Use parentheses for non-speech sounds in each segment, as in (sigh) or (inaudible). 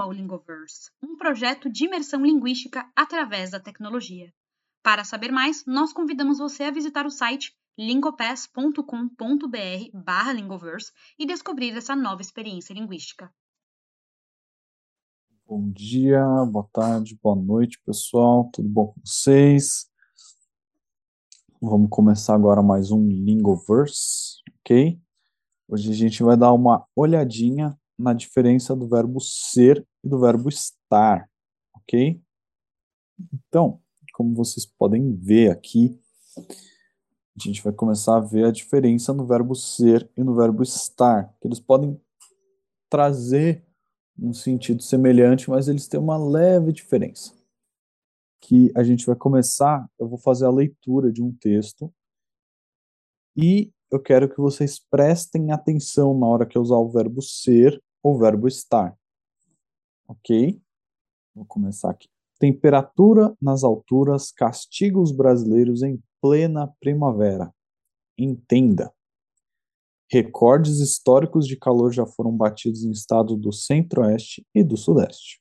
Ao Lingoverse, um projeto de imersão linguística através da tecnologia. Para saber mais, nós convidamos você a visitar o site lingopass.com.br lingoverse e descobrir essa nova experiência linguística. Bom dia, boa tarde, boa noite, pessoal. Tudo bom com vocês? Vamos começar agora mais um Lingoverse, ok? Hoje a gente vai dar uma olhadinha na diferença do verbo ser e do verbo estar, ok? Então, como vocês podem ver aqui, a gente vai começar a ver a diferença no verbo ser e no verbo estar, que eles podem trazer um sentido semelhante, mas eles têm uma leve diferença. Que a gente vai começar, eu vou fazer a leitura de um texto e eu quero que vocês prestem atenção na hora que eu usar o verbo ser o verbo estar. Ok? Vou começar aqui. Temperatura nas alturas castiga os brasileiros em plena primavera. Entenda. Recordes históricos de calor já foram batidos em estados do centro-oeste e do sudeste.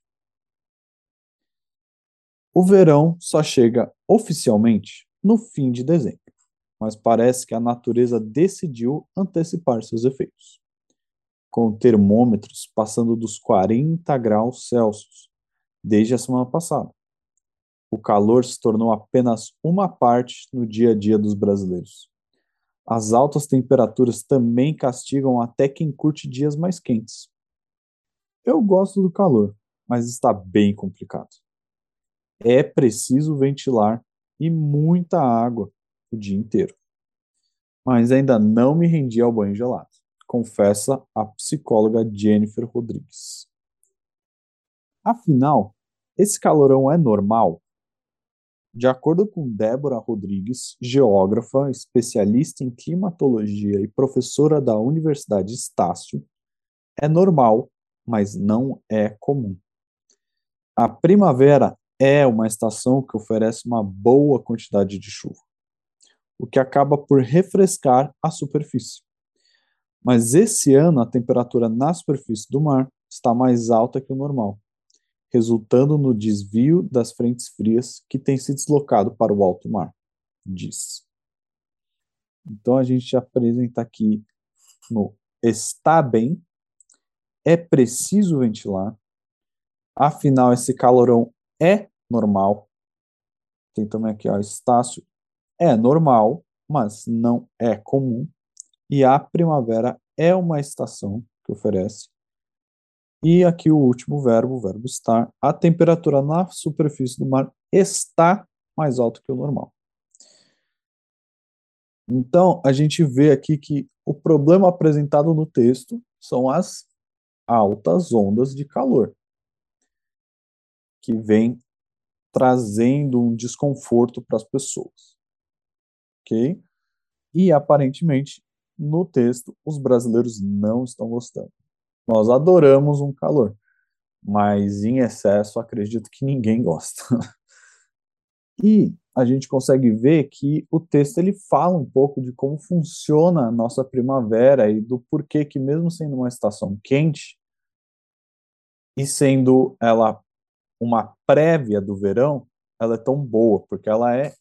O verão só chega oficialmente no fim de dezembro, mas parece que a natureza decidiu antecipar seus efeitos com termômetros passando dos 40 graus Celsius desde a semana passada. O calor se tornou apenas uma parte no dia a dia dos brasileiros. As altas temperaturas também castigam até quem curte dias mais quentes. Eu gosto do calor, mas está bem complicado. É preciso ventilar e muita água o dia inteiro. Mas ainda não me rendi ao banho gelado confessa a psicóloga Jennifer Rodrigues. Afinal, esse calorão é normal? De acordo com Débora Rodrigues, geógrafa, especialista em climatologia e professora da Universidade Estácio, é normal, mas não é comum. A primavera é uma estação que oferece uma boa quantidade de chuva, o que acaba por refrescar a superfície. Mas esse ano a temperatura na superfície do mar está mais alta que o normal, resultando no desvio das frentes frias que têm se deslocado para o alto mar, diz. Então a gente apresenta aqui no está bem, é preciso ventilar, afinal esse calorão é normal. Tem também aqui, ó, Estácio, é normal, mas não é comum. E a primavera é uma estação que oferece. E aqui o último verbo, o verbo estar. A temperatura na superfície do mar está mais alta que o normal. Então, a gente vê aqui que o problema apresentado no texto são as altas ondas de calor, que vem trazendo um desconforto para as pessoas. Ok? E aparentemente no texto, os brasileiros não estão gostando. Nós adoramos um calor, mas em excesso acredito que ninguém gosta. (laughs) e a gente consegue ver que o texto ele fala um pouco de como funciona a nossa primavera e do porquê que mesmo sendo uma estação quente e sendo ela uma prévia do verão, ela é tão boa, porque ela é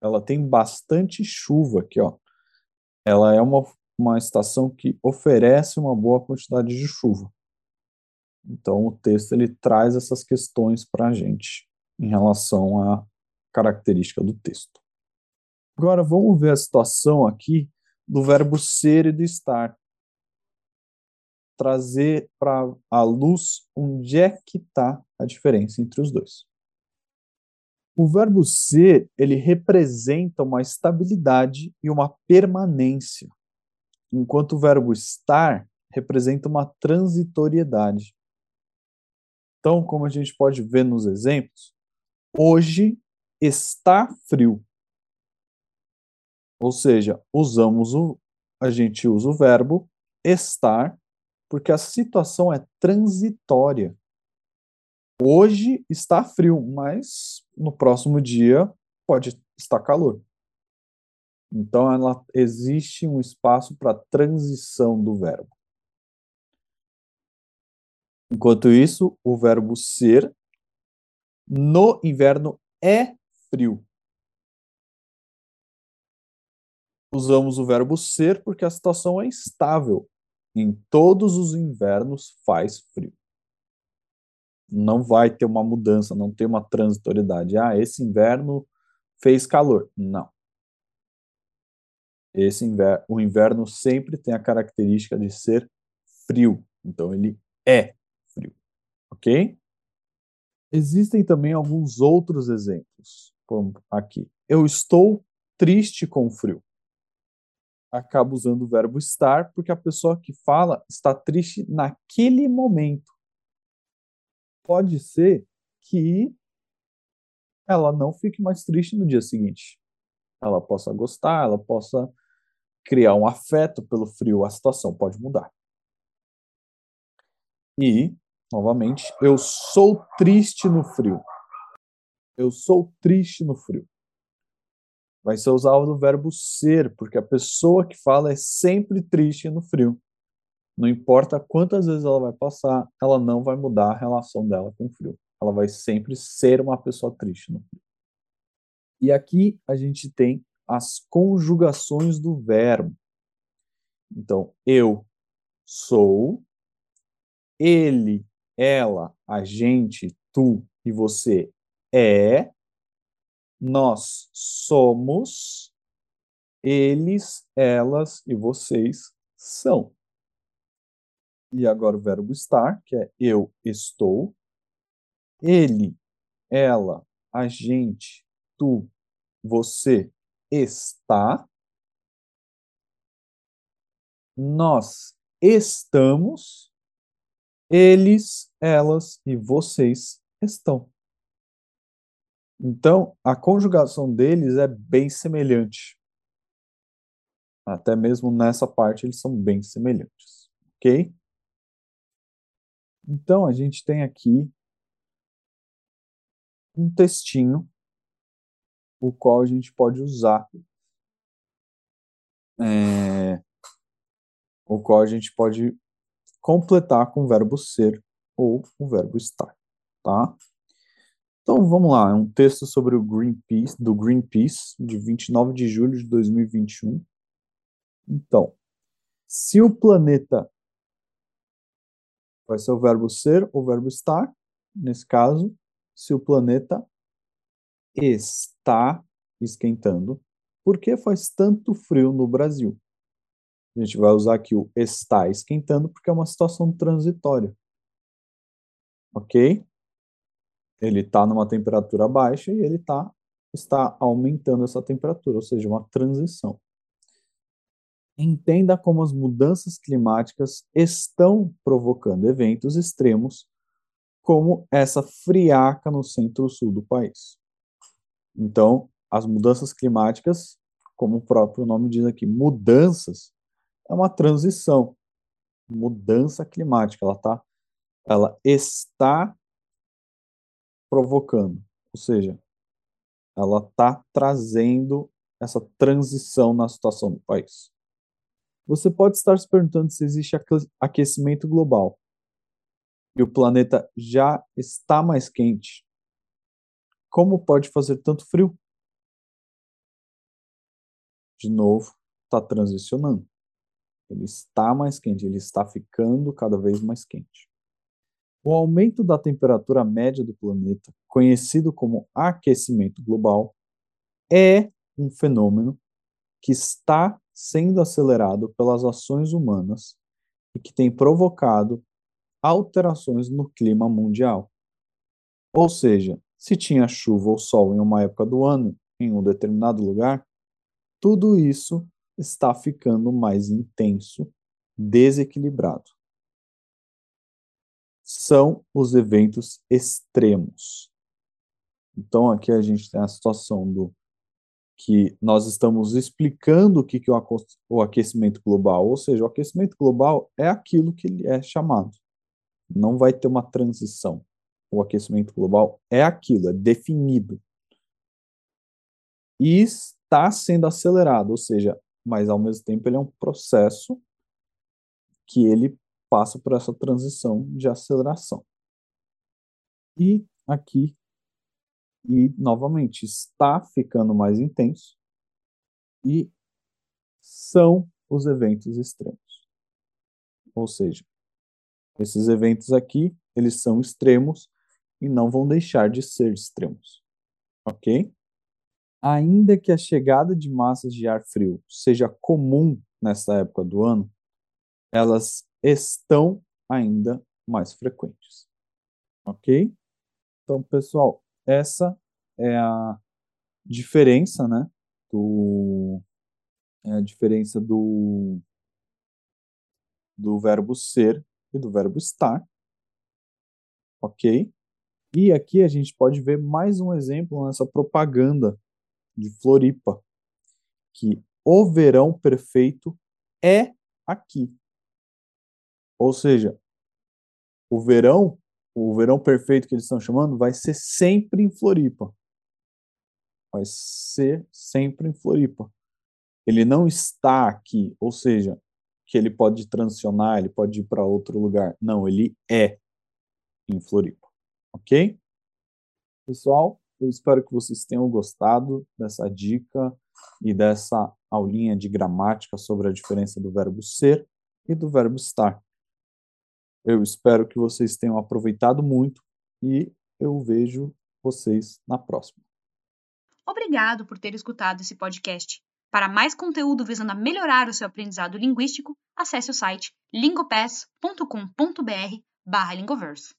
ela tem bastante chuva aqui, ó ela é uma, uma estação que oferece uma boa quantidade de chuva. Então, o texto ele traz essas questões para a gente em relação à característica do texto. Agora, vamos ver a situação aqui do verbo ser e do estar. Trazer para a luz onde é que está a diferença entre os dois. O verbo ser, ele representa uma estabilidade e uma permanência, enquanto o verbo estar representa uma transitoriedade. Então, como a gente pode ver nos exemplos, hoje está frio. Ou seja, usamos o a gente usa o verbo estar porque a situação é transitória. Hoje está frio, mas no próximo dia pode estar calor. Então, ela, existe um espaço para transição do verbo. Enquanto isso, o verbo ser no inverno é frio. Usamos o verbo ser porque a situação é estável. Em todos os invernos faz frio. Não vai ter uma mudança, não tem uma transitoriedade. Ah, esse inverno fez calor. Não. Esse inverno, o inverno sempre tem a característica de ser frio. Então ele é frio. Ok? Existem também alguns outros exemplos, como aqui. Eu estou triste com frio. Acabo usando o verbo estar porque a pessoa que fala está triste naquele momento. Pode ser que ela não fique mais triste no dia seguinte. Ela possa gostar, ela possa criar um afeto pelo frio, a situação pode mudar. E, novamente, eu sou triste no frio. Eu sou triste no frio. Vai ser usado o verbo ser, porque a pessoa que fala é sempre triste no frio. Não importa quantas vezes ela vai passar, ela não vai mudar a relação dela com o frio. Ela vai sempre ser uma pessoa triste no frio. E aqui a gente tem as conjugações do verbo. Então, eu sou, ele, ela, a gente, tu e você é, nós somos, eles, elas e vocês são. E agora o verbo estar, que é eu estou, ele, ela, a gente, tu, você está, nós estamos, eles, elas e vocês estão. Então, a conjugação deles é bem semelhante. Até mesmo nessa parte eles são bem semelhantes, ok? Então, a gente tem aqui um textinho, o qual a gente pode usar, é, o qual a gente pode completar com o verbo ser ou o verbo estar, tá? Então vamos lá, é um texto sobre o Greenpeace, do Greenpeace, de 29 de julho de 2021. Então, se o planeta vai ser o verbo ser ou o verbo estar, nesse caso, se o planeta está esquentando, por que faz tanto frio no Brasil? A gente vai usar aqui o está esquentando porque é uma situação transitória. Ok? ele está numa temperatura baixa e ele tá, está aumentando essa temperatura, ou seja, uma transição. Entenda como as mudanças climáticas estão provocando eventos extremos, como essa friaca no centro-sul do país. Então, as mudanças climáticas, como o próprio nome diz aqui, mudanças, é uma transição. Mudança climática, ela tá, ela está provocando. Ou seja, ela está trazendo essa transição na situação do país. Você pode estar se perguntando se existe aquecimento global e o planeta já está mais quente. Como pode fazer tanto frio? De novo, está transicionando. Ele está mais quente, ele está ficando cada vez mais quente. O aumento da temperatura média do planeta, conhecido como aquecimento global, é um fenômeno que está sendo acelerado pelas ações humanas e que tem provocado alterações no clima mundial. Ou seja, se tinha chuva ou sol em uma época do ano, em um determinado lugar, tudo isso está ficando mais intenso, desequilibrado são os eventos extremos. Então, aqui a gente tem a situação do que nós estamos explicando o que, que o aquecimento global, ou seja, o aquecimento global é aquilo que ele é chamado. Não vai ter uma transição. O aquecimento global é aquilo, é definido. E está sendo acelerado, ou seja, mas ao mesmo tempo ele é um processo que ele passa por essa transição de aceleração. E aqui, e novamente, está ficando mais intenso e são os eventos extremos. Ou seja, esses eventos aqui, eles são extremos e não vão deixar de ser extremos. Ok? Ainda que a chegada de massas de ar frio seja comum nessa época do ano, elas estão ainda mais frequentes. Ok? Então, pessoal, essa é a diferença, né, do é a diferença do do verbo ser e do verbo estar. OK? E aqui a gente pode ver mais um exemplo nessa propaganda de Floripa, que o verão perfeito é aqui. Ou seja, o verão, o verão perfeito que eles estão chamando, vai ser sempre em Floripa. Vai ser sempre em Floripa. Ele não está aqui, ou seja, que ele pode transicionar, ele pode ir para outro lugar. Não, ele é em Floripa. Ok? Pessoal, eu espero que vocês tenham gostado dessa dica e dessa aulinha de gramática sobre a diferença do verbo ser e do verbo estar. Eu espero que vocês tenham aproveitado muito e eu vejo vocês na próxima. Obrigado por ter escutado esse podcast. Para mais conteúdo visando melhorar o seu aprendizado linguístico, acesse o site lingopass.com.br/lingoverse.